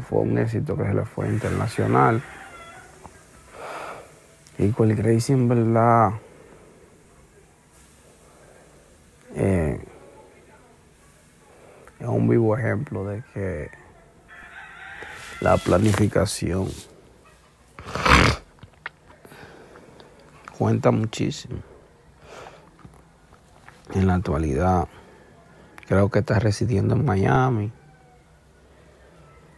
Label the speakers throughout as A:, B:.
A: Fue un éxito que se le fue internacional. Y el Crazy en verdad eh, es un vivo ejemplo de que la planificación cuenta muchísimo. En la actualidad, creo que está residiendo en Miami.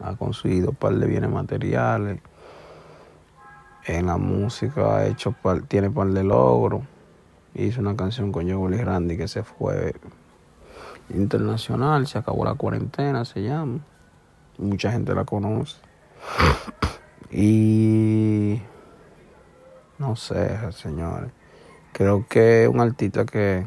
A: ha conseguido un par de bienes materiales. En la música ha hecho par- tiene par de logros. Hizo una canción con Joel Randy que se fue internacional, se acabó la cuarentena, se llama. Mucha gente la conoce. Y no sé, señores. Creo que un artista que,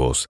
B: nuevos.